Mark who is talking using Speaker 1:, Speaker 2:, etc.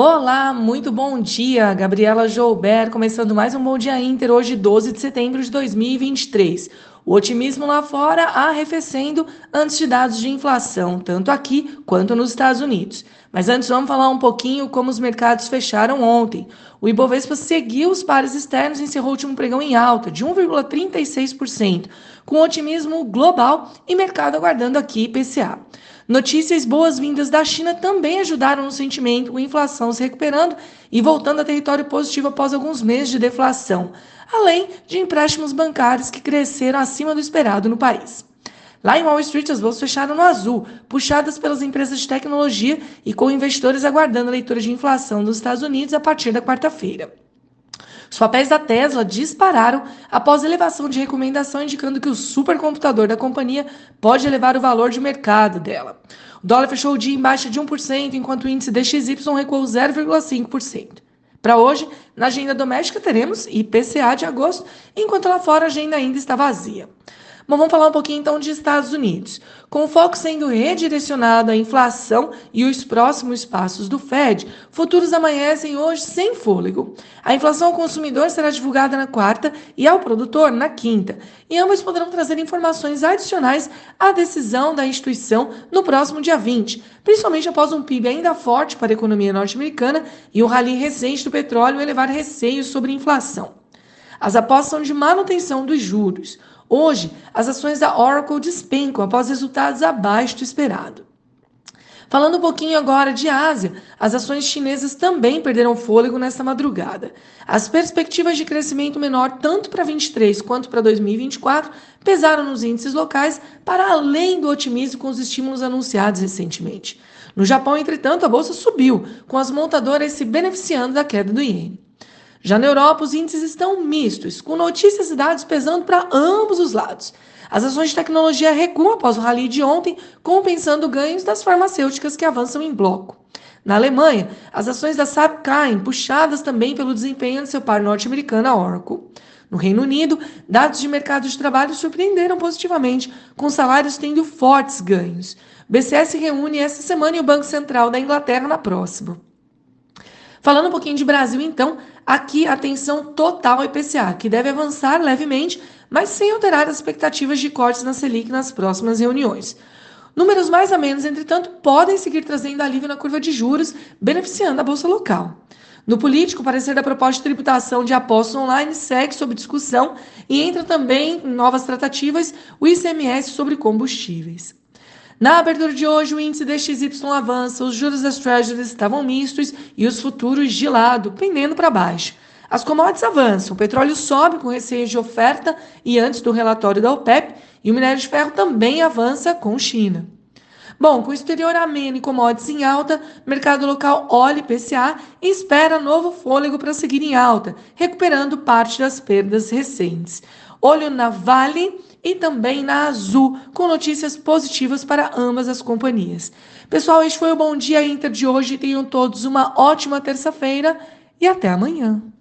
Speaker 1: Olá, muito bom dia. Gabriela Joubert, começando mais um Bom Dia Inter, hoje 12 de setembro de 2023. O otimismo lá fora arrefecendo antes de dados de inflação, tanto aqui quanto nos Estados Unidos. Mas antes vamos falar um pouquinho como os mercados fecharam ontem. O Ibovespa seguiu os pares externos e encerrou o último pregão em alta de 1,36%, com otimismo global e mercado aguardando aqui IPCA. Notícias boas-vindas da China também ajudaram no sentimento, com a inflação se recuperando e voltando a território positivo após alguns meses de deflação, além de empréstimos bancários que cresceram acima do esperado no país. Lá em Wall Street, as bolsas fecharam no azul, puxadas pelas empresas de tecnologia e com investidores aguardando a leitura de inflação dos Estados Unidos a partir da quarta-feira. Os papéis da Tesla dispararam após elevação de recomendação indicando que o supercomputador da companhia pode elevar o valor de mercado dela. O dólar fechou o dia em baixa de 1%, enquanto o índice DXY recuou 0,5%. Para hoje, na agenda doméstica teremos IPCA de agosto, enquanto lá fora a agenda ainda está vazia. Bom, vamos falar um pouquinho então de Estados Unidos. Com o foco sendo redirecionado à inflação e os próximos passos do Fed, futuros amanhecem hoje sem fôlego. A inflação ao consumidor será divulgada na quarta e ao produtor na quinta, e ambos poderão trazer informações adicionais à decisão da instituição no próximo dia 20, principalmente após um PIB ainda forte para a economia norte-americana e o rally recente do petróleo elevar receios sobre inflação. As apostas são de manutenção dos juros. Hoje, as ações da Oracle despencam após resultados abaixo do esperado. Falando um pouquinho agora de Ásia, as ações chinesas também perderam fôlego nesta madrugada. As perspectivas de crescimento menor tanto para 2023 quanto para 2024 pesaram nos índices locais para além do otimismo com os estímulos anunciados recentemente. No Japão, entretanto, a bolsa subiu, com as montadoras se beneficiando da queda do iene. Já na Europa, os índices estão mistos, com notícias e dados pesando para ambos os lados. As ações de tecnologia recuam após o rally de ontem, compensando ganhos das farmacêuticas que avançam em bloco. Na Alemanha, as ações da SAP caem, puxadas também pelo desempenho de seu par norte-americano, a Oracle. No Reino Unido, dados de mercado de trabalho surpreenderam positivamente, com salários tendo fortes ganhos. O BCS reúne esta semana e o Banco Central da Inglaterra na próxima. Falando um pouquinho de Brasil, então, aqui atenção total ao IPCA, que deve avançar levemente, mas sem alterar as expectativas de cortes na Selic nas próximas reuniões. Números mais ou menos, entretanto, podem seguir trazendo alívio na curva de juros, beneficiando a bolsa local. No político, o parecer da proposta de tributação de apostas online segue sob discussão e entra também em novas tratativas o ICMS sobre combustíveis. Na abertura de hoje, o índice DXY avança, os juros das Treasuries estavam mistos e os futuros de lado, pendendo para baixo. As commodities avançam, o petróleo sobe com receio de oferta e antes do relatório da OPEP, e o minério de ferro também avança com China. Bom, com o exterior ameno e commodities em alta, mercado local IPCA e espera novo fôlego para seguir em alta, recuperando parte das perdas recentes. Olho na Vale e também na Azul, com notícias positivas para ambas as companhias. Pessoal, este foi o Bom Dia Inter de hoje. Tenham todos uma ótima terça-feira e até amanhã.